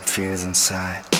fears inside.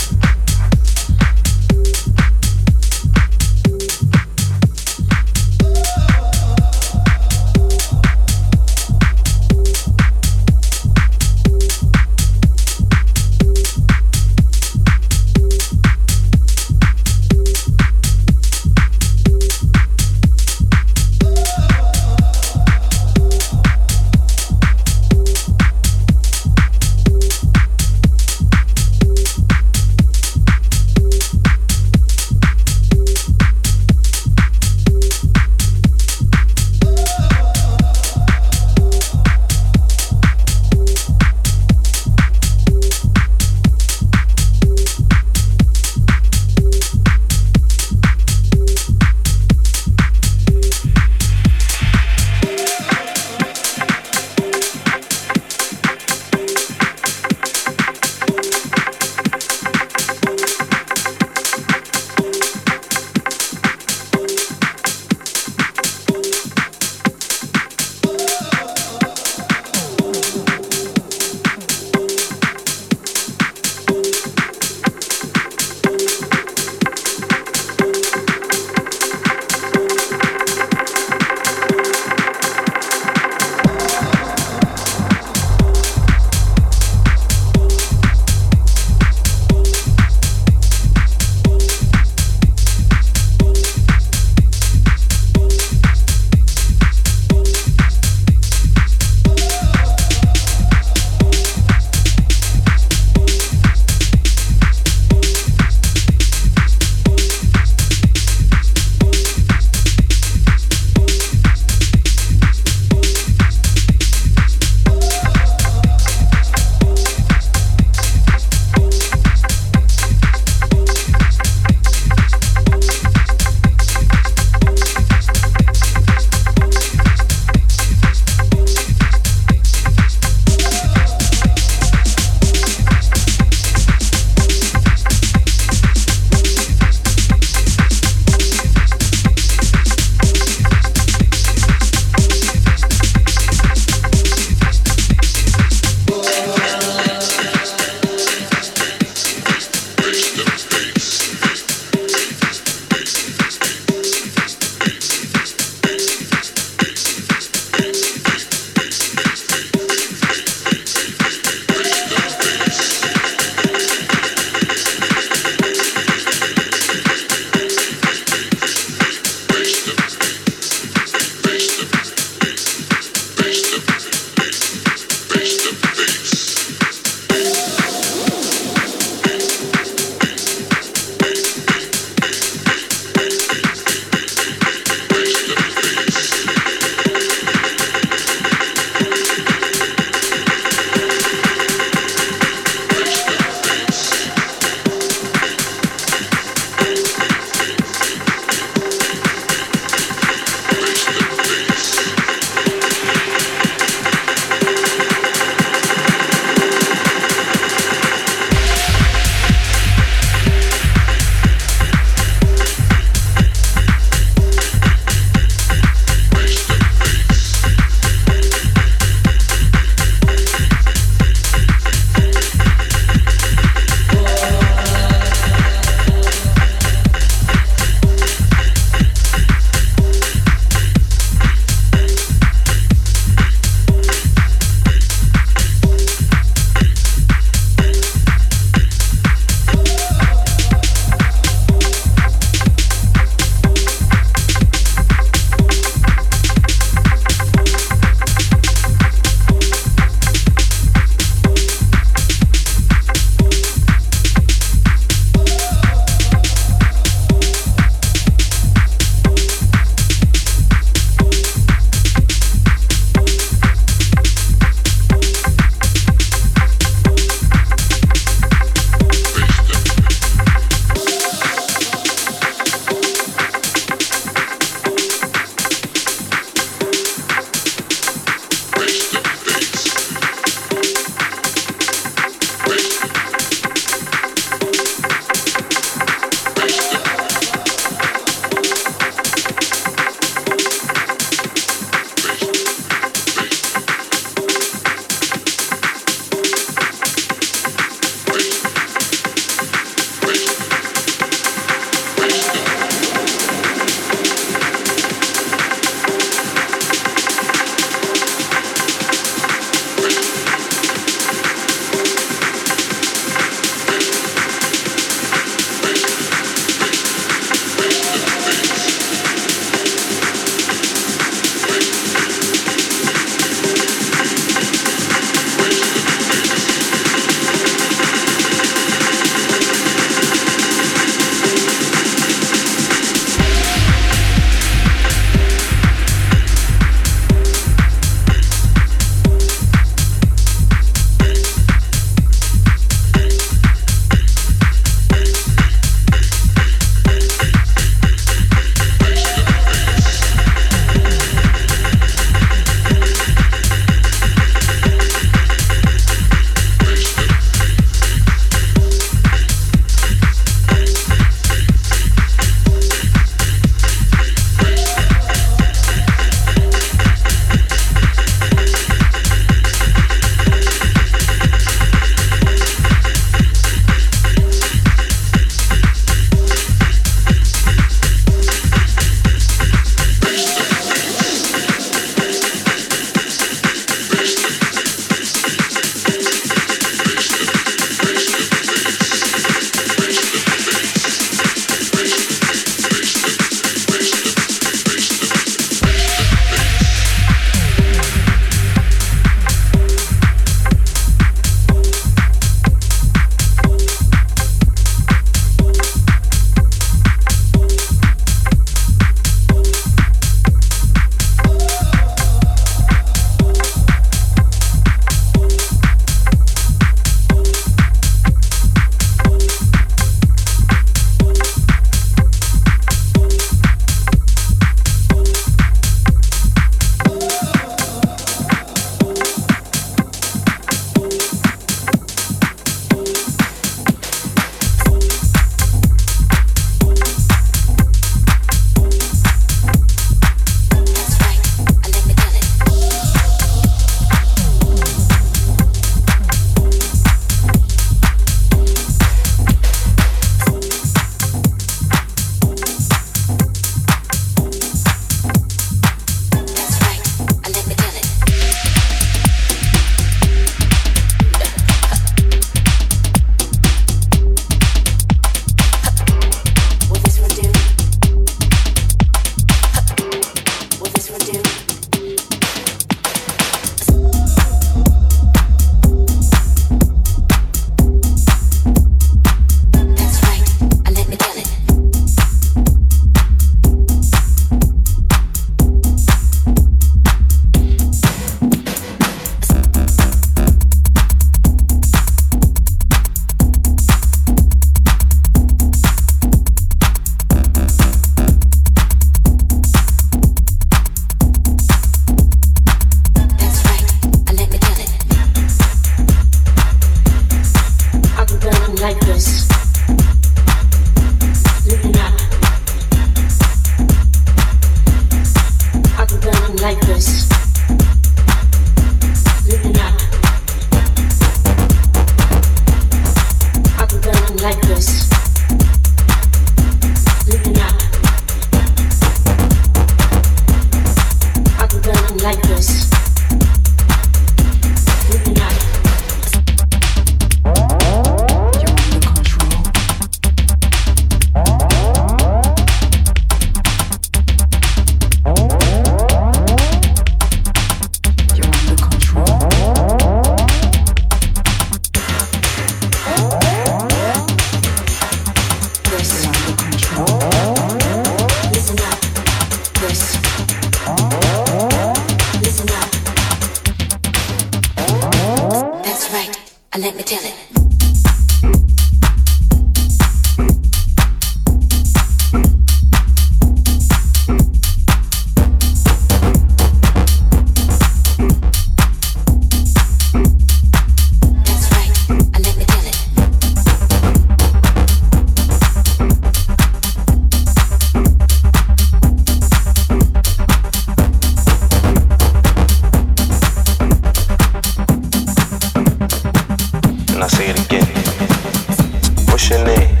passionate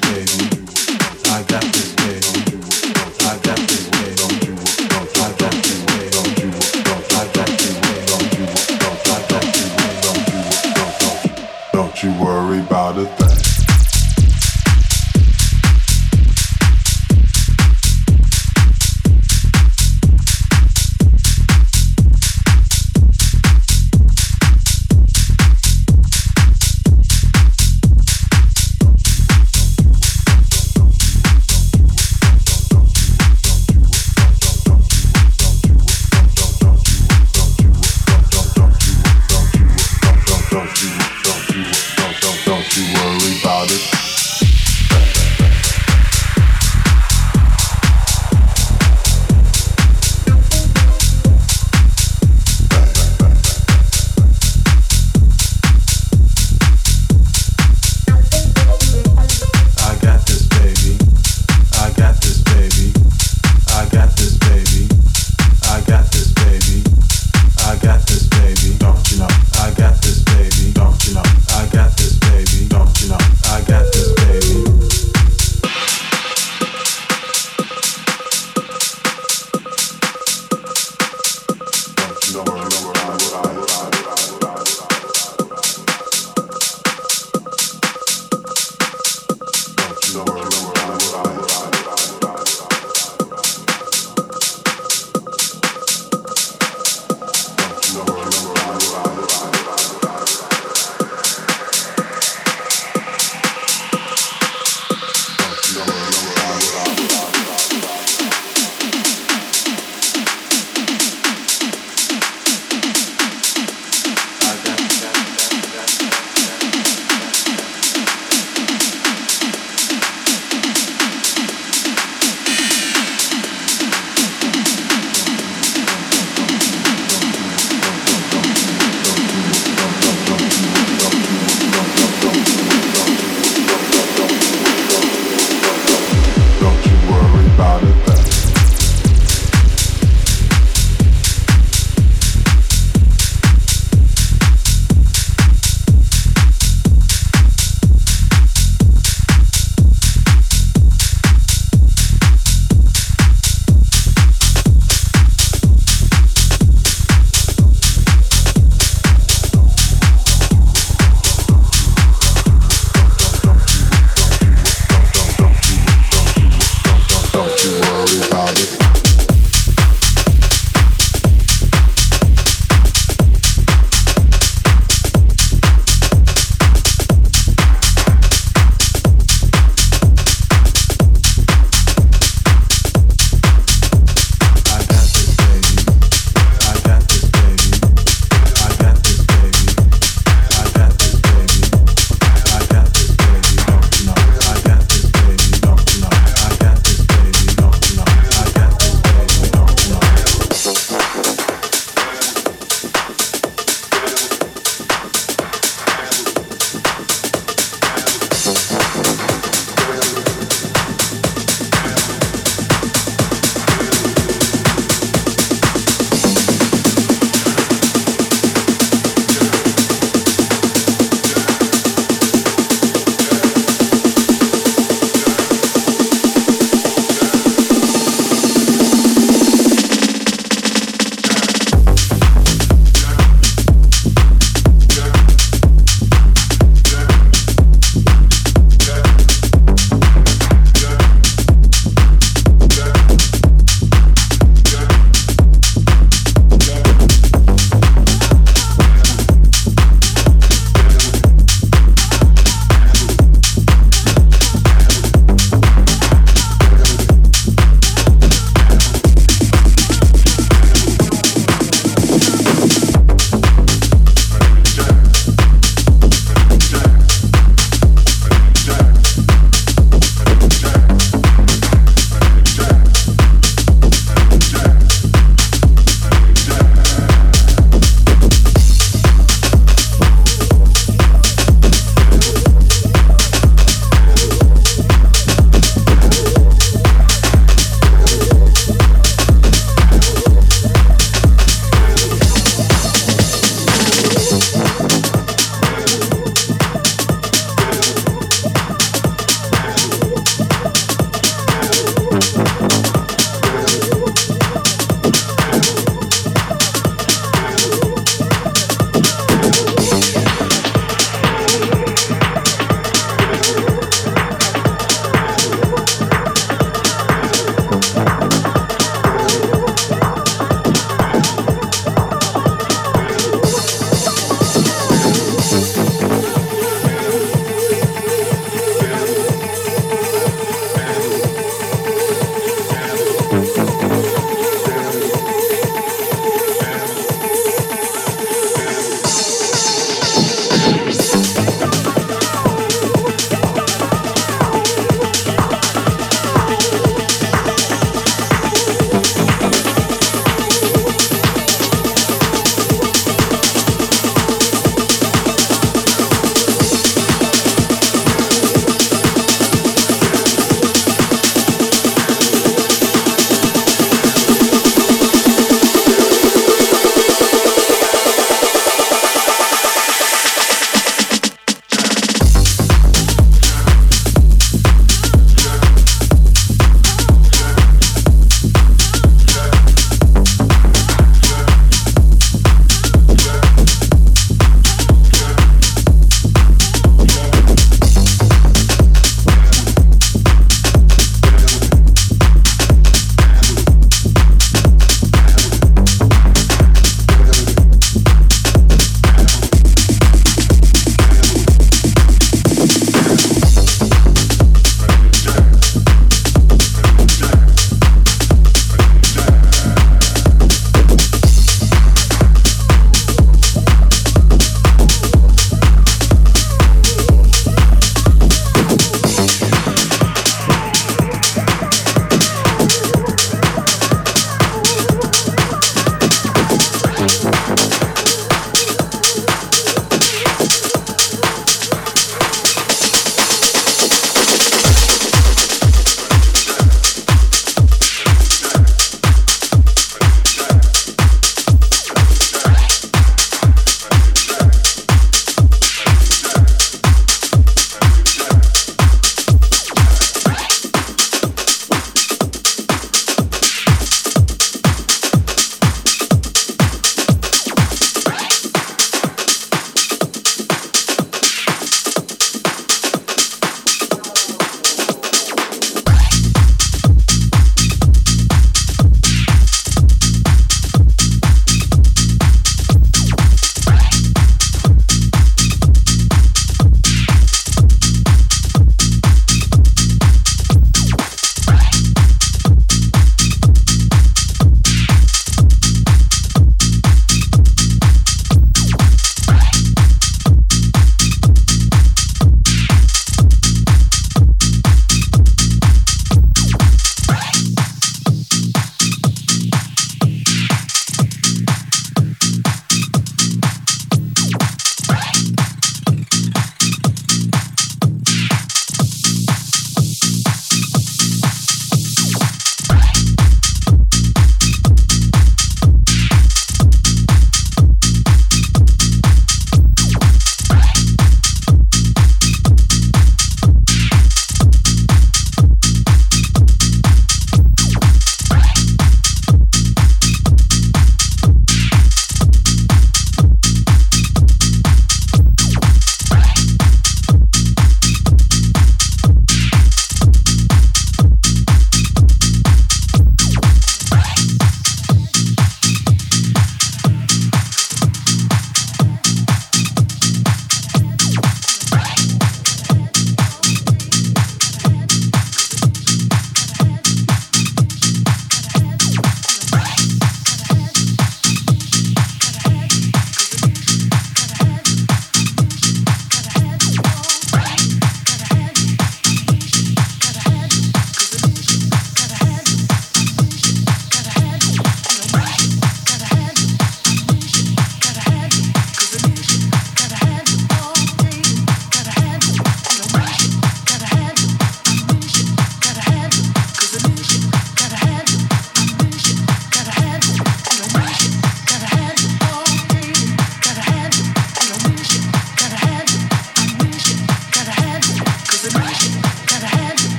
baby. I got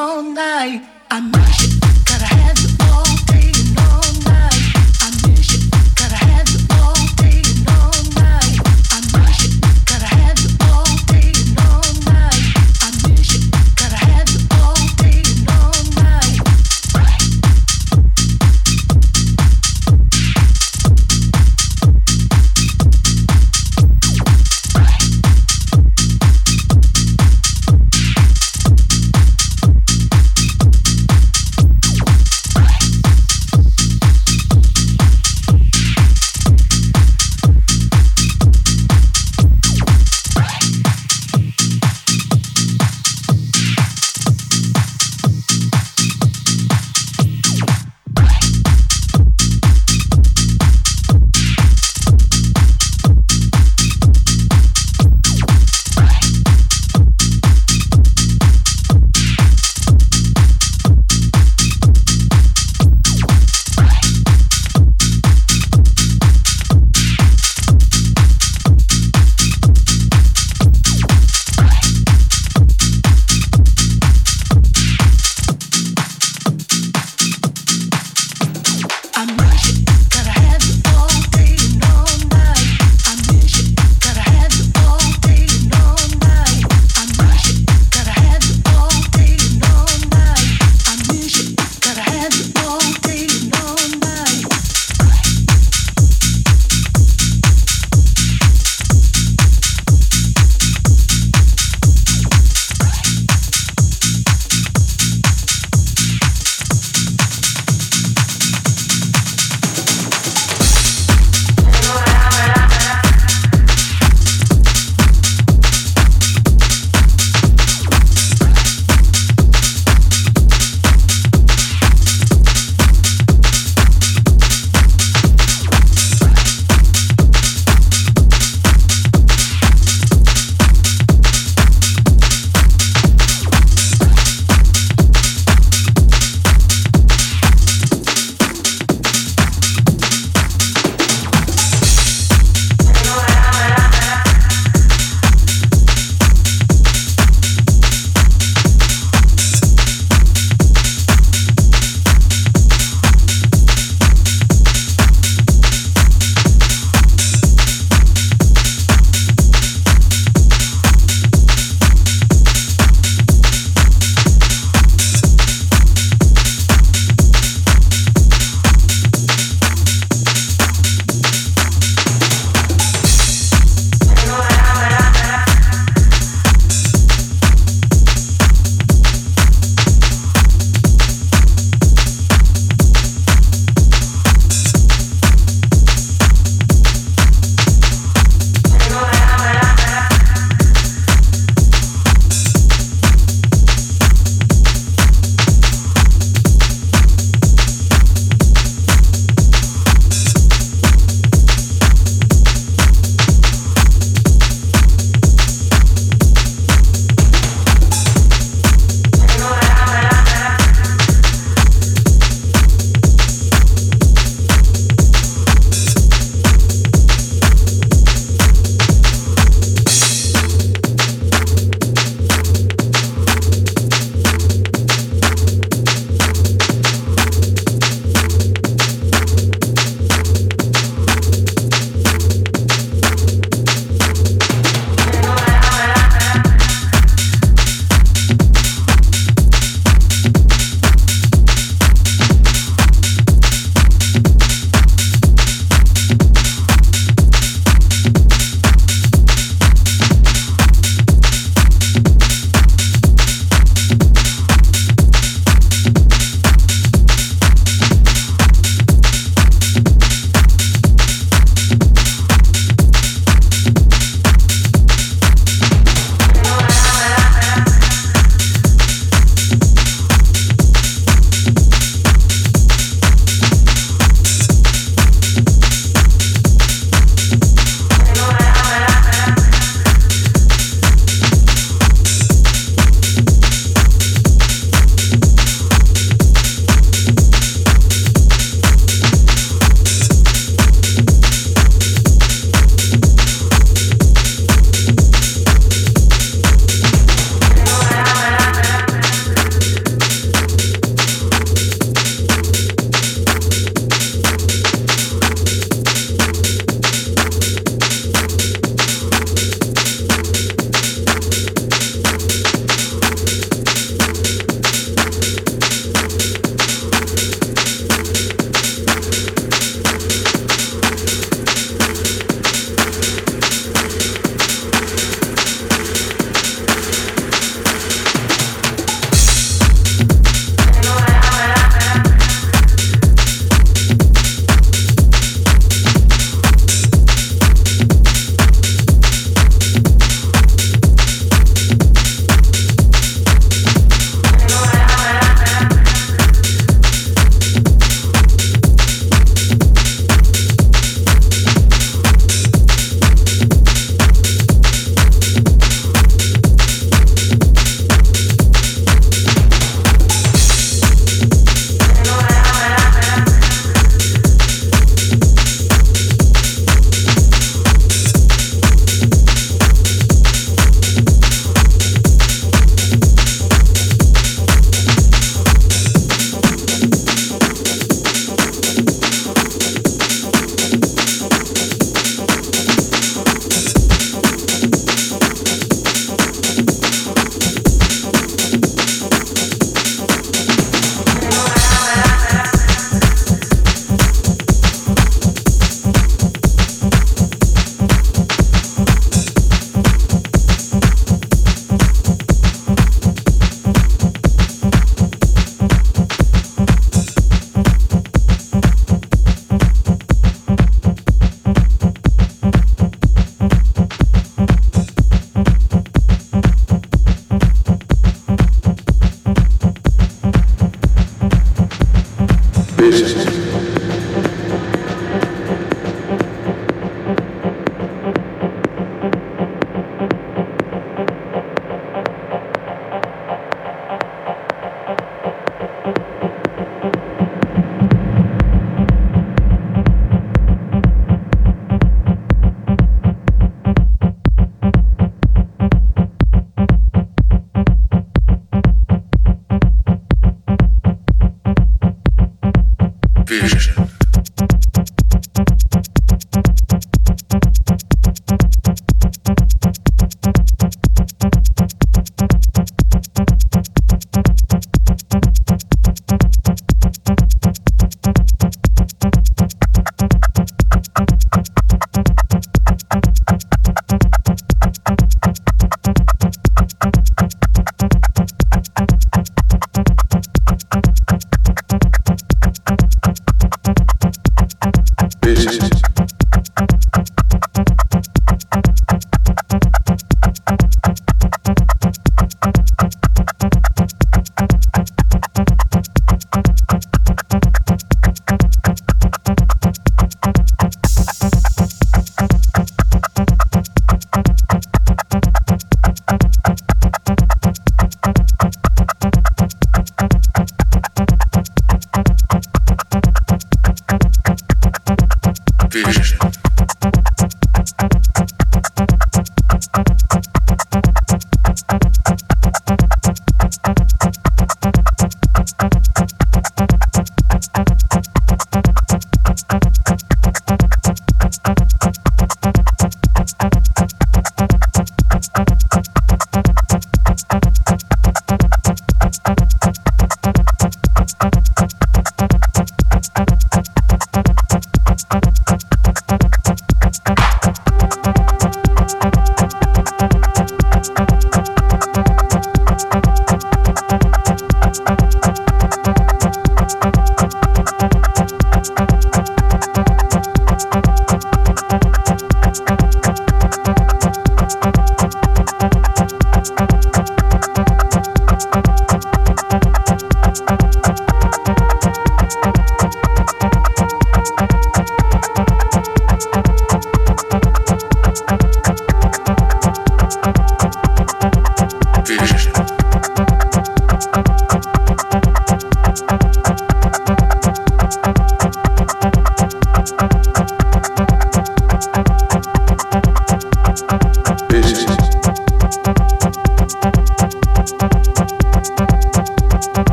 all night. I'm know.